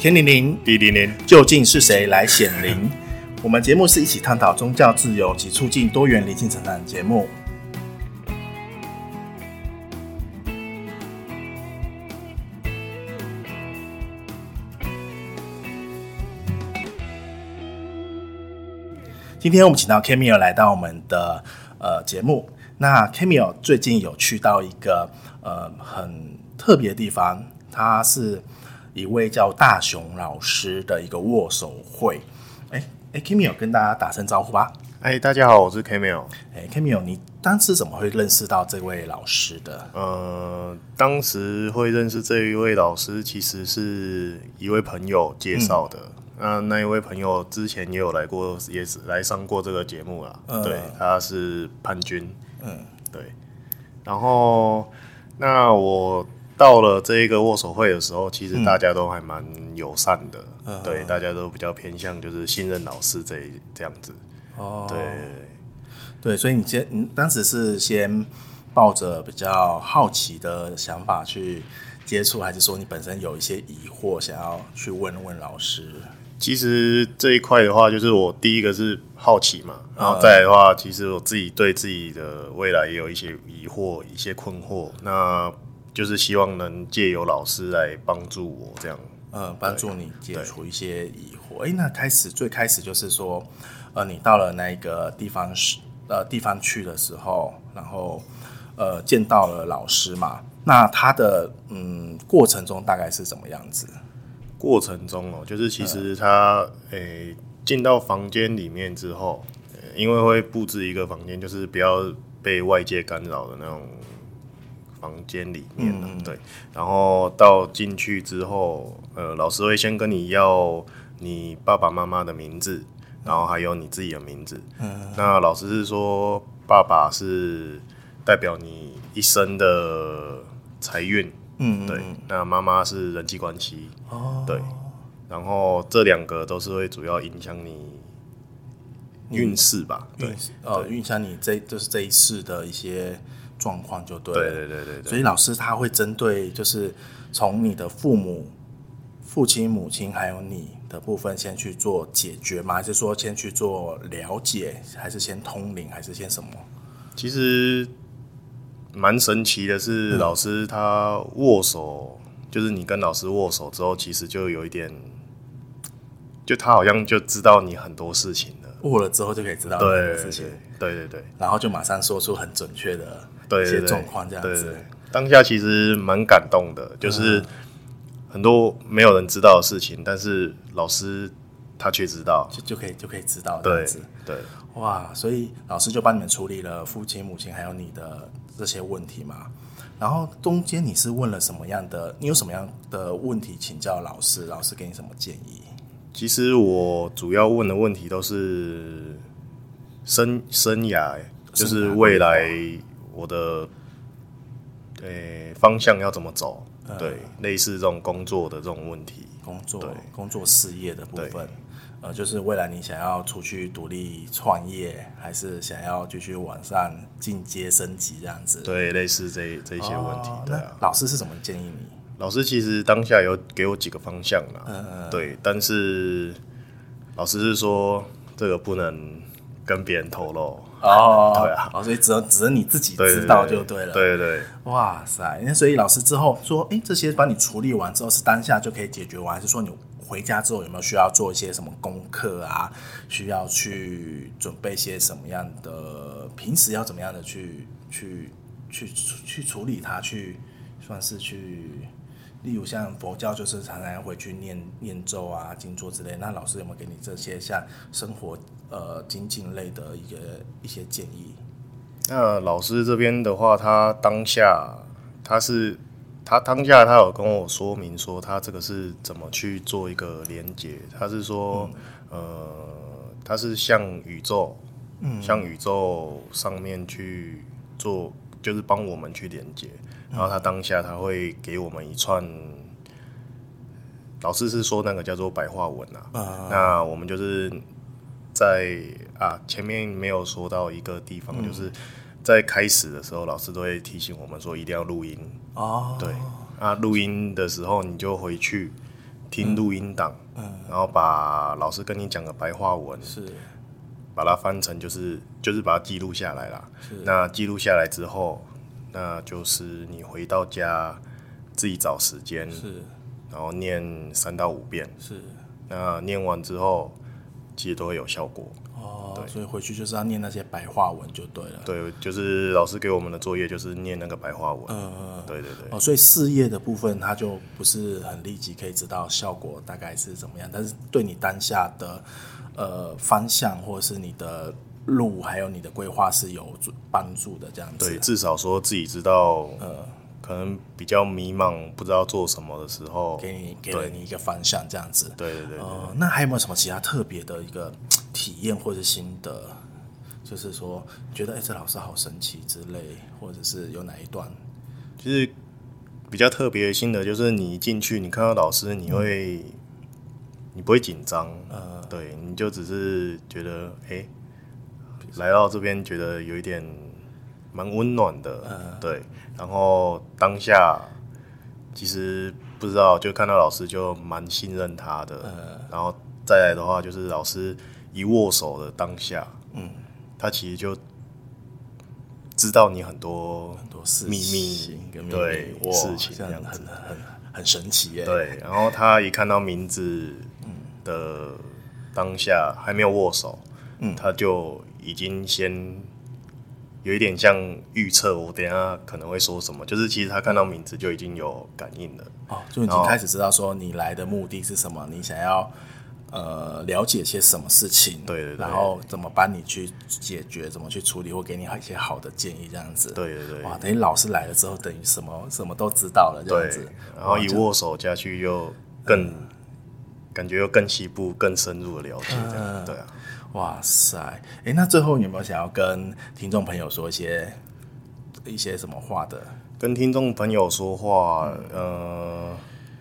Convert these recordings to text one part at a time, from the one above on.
天灵灵，地灵灵，究竟是谁来显灵？我们节目是一起探讨宗教自由及促进多元灵性成长的节目。今天我们请到 Camille 来到我们的呃节目。那 Camille 最近有去到一个呃很特别的地方，它是。一位叫大雄老师的一个握手会，哎哎，Camille 跟大家打声招呼吧。哎，大家好，我是 Camille。哎，Camille，你当时怎么会认识到这位老师的？呃，当时会认识这一位老师，其实是一位朋友介绍的。那、嗯、那一位朋友之前也有来过，也是来上过这个节目了。嗯、对，他是潘军。嗯，对。然后，那我。到了这一个握手会的时候，其实大家都还蛮友善的，嗯、对，大家都比较偏向就是信任老师这这样子。哦，对，对，所以你先，你当时是先抱着比较好奇的想法去接触，还是说你本身有一些疑惑想要去问问老师？其实这一块的话，就是我第一个是好奇嘛，然后再来的话，其实我自己对自己的未来也有一些疑惑、一些困惑。那就是希望能借由老师来帮助我，这样，呃，帮助你解除一些疑惑。哎，那开始最开始就是说，呃，你到了那个地方是，呃，地方去的时候，然后呃，见到了老师嘛。那他的嗯过程中大概是怎么样子？过程中哦，就是其实他诶进到房间里面之后，因为会布置一个房间，就是不要被外界干扰的那种。房间里面、嗯、对，然后到进去之后，呃，老师会先跟你要你爸爸妈妈的名字，然后还有你自己的名字。嗯，那老师是说，爸爸是代表你一生的财运，嗯，对。那妈妈是人际关系，哦，对。然后这两个都是会主要影响你运势吧？对，哦，影响你这就是这一世的一些。状况就对了，对对对对，所以老师他会针对就是从你的父母、父亲、母亲还有你的部分先去做解决吗？还是说先去做了解，还是先通灵，还是先什么？其实蛮神奇的是，老师他握手，嗯、就是你跟老师握手之后，其实就有一点，就他好像就知道你很多事情了。握了之后就可以知道很多事情，对对对，然后就马上说出很准确的。一些状况这样子，对对对，当下其实蛮感动的，就是很多没有人知道的事情，但是老师他却知道，就就可以就可以知道这样子，对，对，哇，所以老师就帮你们处理了父亲、母亲还有你的这些问题嘛。然后中间你是问了什么样的？你有什么样的问题请教老师？老师给你什么建议？其实我主要问的问题都是生生涯，就是未来。我的呃、欸、方向要怎么走？嗯、对，类似这种工作的这种问题，工作对工作事业的部分，呃，就是未来你想要出去独立创业，还是想要继续往上进阶升级这样子？对，类似这这些问题。哦、对啊，老师是怎么建议你？老师其实当下有给我几个方向啦，嗯，对，但是老师是说这个不能跟别人透露。哦，对啊，所以只能只能你自己知道就对了。对对，对，哇塞！那所以老师之后说，哎，这些帮你处理完之后，是当下就可以解决完，还是说你回家之后有没有需要做一些什么功课啊？需要去准备些什么样的？平时要怎么样的去去去去处理它？去算是去。例如像佛教，就是常常回去念念咒啊、静坐之类。那老师有没有给你这些像生活呃精进类的一个一些建议？那老师这边的话，他当下他是他当下他有跟我说明说，他这个是怎么去做一个连接。他是说，嗯、呃，他是向宇宙，嗯，向宇宙上面去做，就是帮我们去连接。然后他当下他会给我们一串，老师是说那个叫做白话文啊。Uh, 那我们就是在啊前面没有说到一个地方，嗯、就是在开始的时候，老师都会提醒我们说一定要录音。哦，对，啊录音的时候你就回去听录音档，嗯，然后把老师跟你讲的白话文是，把它翻成就是就是把它记录下来啦。是，那记录下来之后，那就是你回到家自己找时间是，然后念三到五遍是，那念完之后其实都会有效果。哦所以回去就是要念那些白话文就对了。对，就是老师给我们的作业就是念那个白话文。嗯嗯，对对对。哦，所以事业的部分它就不是很立即可以知道效果大概是怎么样，但是对你当下的呃方向或者是你的路还有你的规划是有帮助的这样子。对，至少说自己知道。呃。可能比较迷茫，不知道做什么的时候，给你给了你一个方向，这样子。对对对，对。呃，那还有没有什么其他特别的一个体验或者心得？就是说，觉得哎，这老师好神奇之类，或者是有哪一段？其实比较特别的心得，就是你一进去，你看到老师，你会，嗯、你不会紧张，呃，对，你就只是觉得，哎，来到这边觉得有一点蛮温暖的，呃、对。然后当下其实不知道，就看到老师就蛮信任他的。嗯、然后再来的话，就是老师一握手的当下，嗯，他其实就知道你很多很多事秘密，对事情这样子，很很很神奇耶。对，然后他一看到名字的当下还没有握手，嗯，他就已经先。有一点像预测，我等下可能会说什么，就是其实他看到名字就已经有感应了，哦，就已经开始知道说你来的目的是什么，你想要呃了解些什么事情，对对对，然后怎么帮你去解决，怎么去处理，或给你一些好的建议，这样子，对对对，哇，等于老师来了之后，等于什么什么都知道了，这样子，然后一握手下去又更、嗯、感觉又更细部、更深入的了解，这样、嗯、对啊。哇塞，哎，那最后你有没有想要跟听众朋友说一些一些什么话的？跟听众朋友说话，嗯、呃，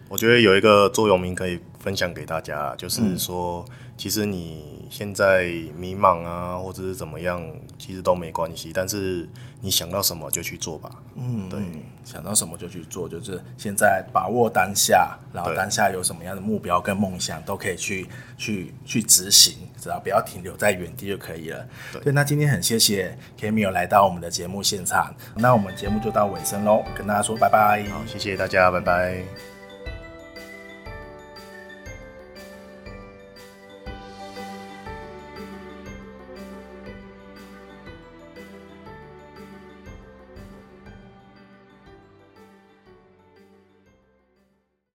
我觉得有一个座右铭可以分享给大家，就是说，嗯、其实你现在迷茫啊，或者是怎么样，其实都没关系，但是你想到什么就去做吧。嗯，对，想到什么就去做，就是现在把握当下，然后当下有什么样的目标跟梦想，都可以去去去执行。只要不要停留在原地就可以了。对，对，那今天很谢谢 Camille 来到我们的节目现场，那我们节目就到尾声喽，跟大家说拜拜。好，谢谢大家，拜拜。